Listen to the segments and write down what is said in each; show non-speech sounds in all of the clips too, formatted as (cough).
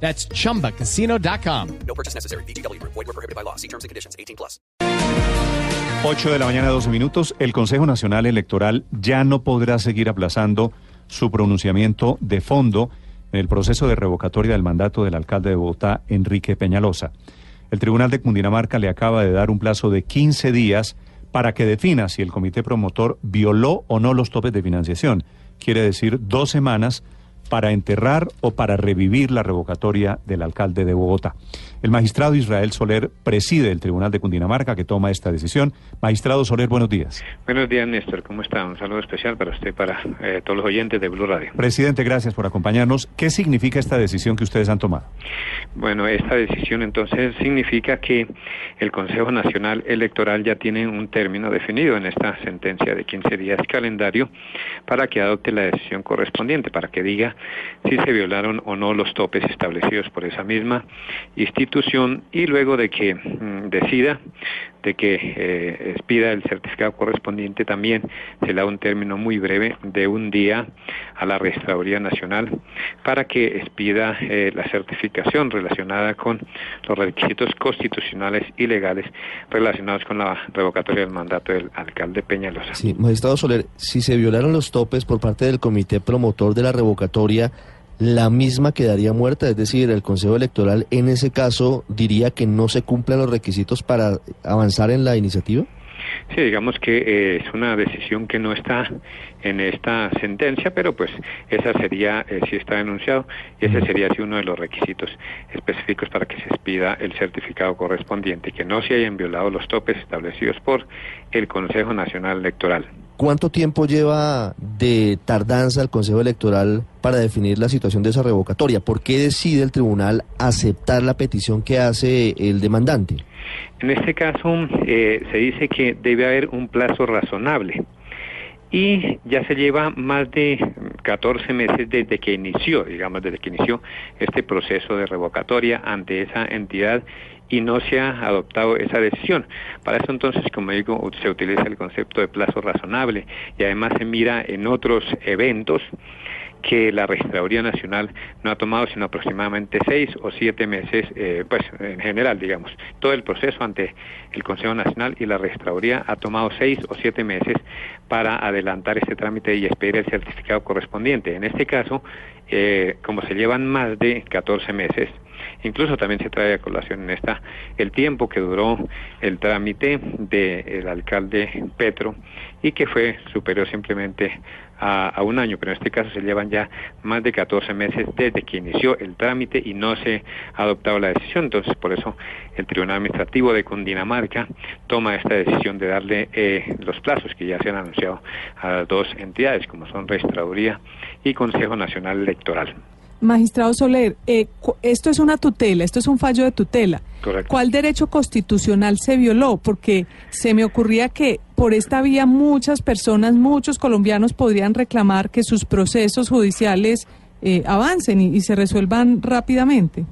That's chumbacasino.com. No purchase necessary. BGW. Void were prohibited by law. See terms and conditions. 18 plus. 8 de la mañana, 12 minutos. El Consejo Nacional Electoral ya no podrá seguir aplazando su pronunciamiento de fondo en el proceso de revocatoria del mandato del alcalde de Bogotá, Enrique Peñalosa. El Tribunal de Cundinamarca le acaba de dar un plazo de 15 días para que defina si el comité promotor violó o no los topes de financiación. Quiere decir dos semanas para enterrar o para revivir la revocatoria del alcalde de Bogotá. El magistrado Israel Soler preside el Tribunal de Cundinamarca que toma esta decisión. Magistrado Soler, buenos días. Buenos días, Néstor. ¿Cómo está? Un saludo especial para usted, para eh, todos los oyentes de Blue Radio. Presidente, gracias por acompañarnos. ¿Qué significa esta decisión que ustedes han tomado? Bueno, esta decisión entonces significa que el Consejo Nacional Electoral ya tiene un término definido en esta sentencia de 15 días calendario para que adopte la decisión correspondiente, para que diga si se violaron o no los topes establecidos por esa misma institución y luego de que mm, decida de que eh, expida el certificado correspondiente también se le da un término muy breve de un día a la Registraduría Nacional para que expida eh, la certificación relacionada con los requisitos constitucionales y legales relacionados con la revocatoria del mandato del alcalde Peñalosa. Sí, magistrado Soler, si se violaron los topes por parte del comité promotor de la revocatoria, la misma quedaría muerta, es decir, el Consejo Electoral en ese caso diría que no se cumplen los requisitos para avanzar en la iniciativa. Sí, digamos que eh, es una decisión que no está en esta sentencia, pero pues esa sería, eh, si está denunciado, y ese sería así uno de los requisitos específicos para que se expida el certificado correspondiente, que no se hayan violado los topes establecidos por el Consejo Nacional Electoral. ¿Cuánto tiempo lleva de tardanza el Consejo Electoral para definir la situación de esa revocatoria? ¿Por qué decide el tribunal aceptar la petición que hace el demandante? En este caso eh, se dice que debe haber un plazo razonable y ya se lleva más de 14 meses desde que inició, digamos, desde que inició este proceso de revocatoria ante esa entidad y no se ha adoptado esa decisión. Para eso entonces, como digo, se utiliza el concepto de plazo razonable y además se mira en otros eventos que la Registraduría Nacional no ha tomado sino aproximadamente seis o siete meses, eh, pues en general, digamos, todo el proceso ante el Consejo Nacional y la Registraduría ha tomado seis o siete meses para adelantar este trámite y esperar el certificado correspondiente. En este caso, eh, como se llevan más de 14 meses, Incluso también se trae a colación en esta el tiempo que duró el trámite del alcalde Petro y que fue superior simplemente a, un año, pero en este caso se llevan ya más de 14 meses desde que inició el trámite y no se ha adoptado la decisión. Entonces, por eso el Tribunal Administrativo de Cundinamarca toma esta decisión de darle eh, los plazos que ya se han anunciado a las dos entidades, como son Registraduría y Consejo Nacional Electoral. Magistrado Soler, eh, esto es una tutela, esto es un fallo de tutela. Correcto. ¿Cuál derecho constitucional se violó? Porque se me ocurría que por esta vía muchas personas, muchos colombianos podrían reclamar que sus procesos judiciales eh, avancen y, se resuelvan rápidamente.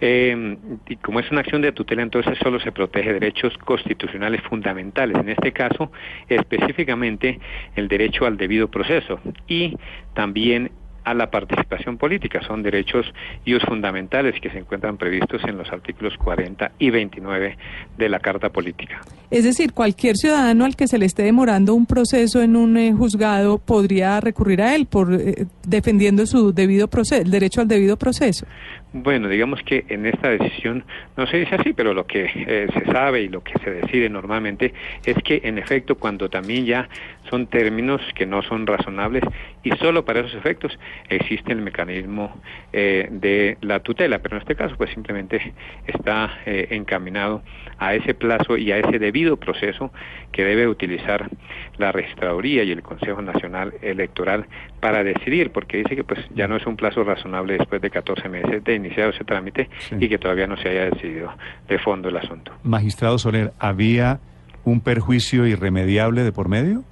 Eh, y como es una acción de tutela, entonces solo se protege derechos constitucionales fundamentales, en este caso específicamente el derecho al debido proceso y también a la participación política. Son derechos y fundamentales que se encuentran previstos en los artículos 40 y 29 de la Carta Política. Es decir, cualquier ciudadano al que se le esté demorando un proceso en un eh, juzgado podría recurrir a él por eh, defendiendo su debido proceso, el derecho al debido proceso. Bueno, digamos que en esta decisión no se dice así, pero lo que eh, se sabe y lo que se decide normalmente es que en efecto cuando también ya son términos que no son razonables y solo para esos efectos existe el mecanismo eh, de la tutela, pero en este caso pues simplemente está eh, encaminado a ese plazo y a ese debido proceso que debe utilizar la registraduría y el Consejo Nacional Electoral para decidir, porque dice que pues ya no es un plazo razonable después de 14 meses de iniciado ese trámite Sí. y que todavía no se haya decidido de fondo el asunto. Magistrado Soler, ¿había un perjuicio irremediable de por medio?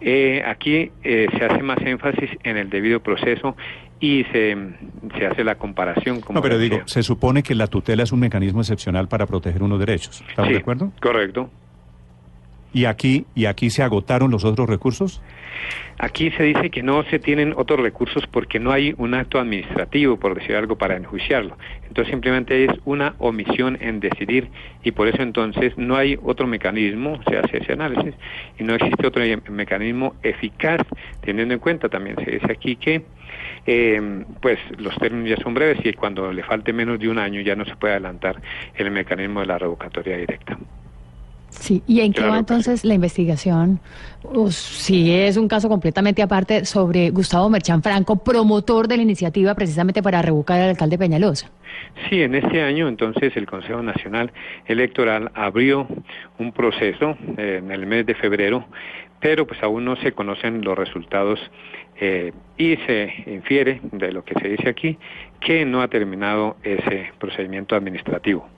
Eh, aquí eh, se hace más énfasis en el debido proceso y se, se hace la comparación. Como No, pero decía. digo, se supone que la tutela es un mecanismo excepcional para proteger unos derechos. ¿Estamos Sí, de acuerdo? Correcto. ¿Y aquí, ¿Y aquí se agotaron los otros recursos? Aquí se dice que no se tienen otros recursos porque no hay un acto administrativo, por decir algo, para enjuiciarlo. Entonces simplemente es una omisión en decidir y por eso entonces no hay otro mecanismo, se hace ese análisis y no existe otro mecanismo eficaz, teniendo en cuenta también se dice aquí que eh, pues los términos ya son breves y cuando le falte menos de un año ya no se puede adelantar el mecanismo de la revocatoria directa. Sí, ¿y en qué va pues. entonces la investigación? O si es un caso completamente aparte sobre Gustavo Merchán Franco, promotor de la iniciativa precisamente para revocar al alcalde Peñalosa. Sí, en este año entonces el Consejo Nacional Electoral abrió un proceso eh, en el mes de febrero, pero pues aún no se conocen los resultados eh, y se infiere de lo que se dice aquí que no ha terminado ese procedimiento administrativo.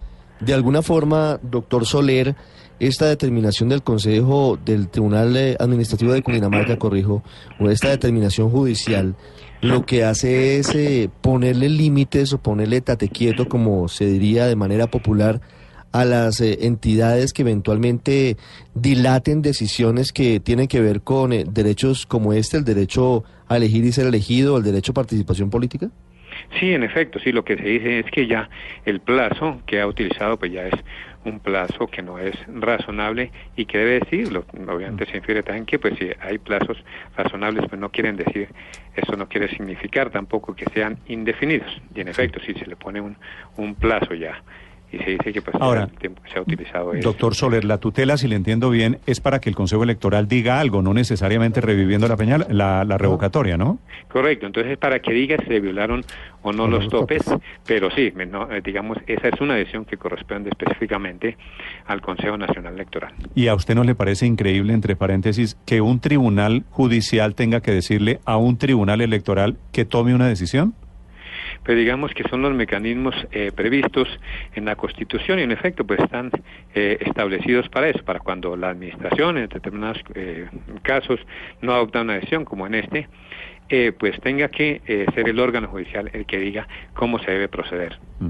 De alguna forma, doctor Soler, esta determinación del Consejo del Tribunal eh, Administrativo de Cundinamarca, corrijo, o esta determinación judicial, lo que hace es eh, ponerle límites o ponerle tate quieto, como se diría de manera popular, a las eh, entidades que eventualmente dilaten decisiones que tienen que ver con eh, derechos como este, el derecho a elegir y ser elegido, el derecho a participación política? Sí, en efecto, sí, lo que se dice es que ya el plazo que ha utilizado pues ya es un plazo que no es razonable y que debe decirlo. Obviamente se infiere también que pues si hay plazos razonables pues no quieren decir, eso no quiere significar tampoco que sean indefinidos. Y en efecto, si se le pone un, un plazo ya y se dice que pues Ahora, el tiempo que se ha utilizado es... Doctor Soler, la tutela, si le entiendo bien, es para que el Consejo Electoral diga algo, no necesariamente reviviendo la, peñal, la, la revocatoria, ¿no? Correcto, entonces para que diga si se violaron o no los topes, pero sí, no, eh, digamos, esa es una decisión que corresponde específicamente al Consejo Nacional Electoral. ¿Y a usted no le parece increíble, entre paréntesis, que un tribunal judicial tenga que decirle a un tribunal electoral que tome una decisión? Pero digamos que son los mecanismos eh, previstos en la Constitución y en efecto pues están eh, establecidos para eso, para cuando la administración en determinados eh, casos no adopta una decisión como en este, eh, pues tenga que eh, ser el órgano judicial el que diga cómo se debe proceder. Mm.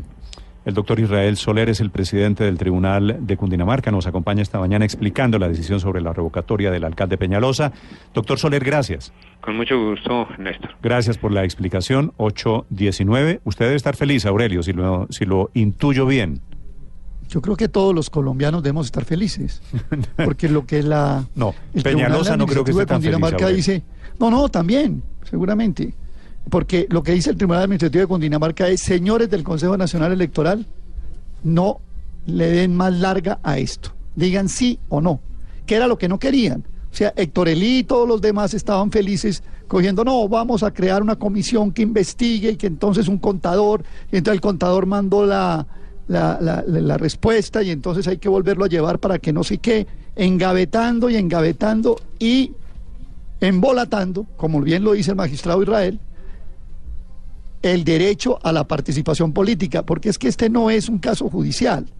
El doctor Israel Soler es el presidente del Tribunal de Cundinamarca. Nos acompaña esta mañana explicando la decisión sobre la revocatoria del alcalde Peñalosa. Doctor Soler, gracias. Con mucho gusto, Néstor. Gracias por la explicación. 819. Usted debe estar feliz, Aurelio, si lo, si lo intuyo bien. Yo creo que todos los colombianos debemos estar felices, (laughs) porque lo que la No, el Peñalosa Tribunal no creo que esté tan de feliz, dice, no, no, también, seguramente, porque lo que dice el Tribunal Administrativo de Cundinamarca es, señores del Consejo Nacional Electoral, no le den más larga a esto, digan sí o no, que era lo que no querían. O sea, Héctor Elí y todos los demás estaban felices cogiendo, no, vamos a crear una comisión que investigue y que entonces un contador, y entonces el contador mandó la, respuesta y entonces hay que volverlo a llevar para que no sé qué, engavetando y engavetando y embolatando, como bien lo dice el magistrado Israel, el derecho a la participación política, porque es que este no es un caso judicial.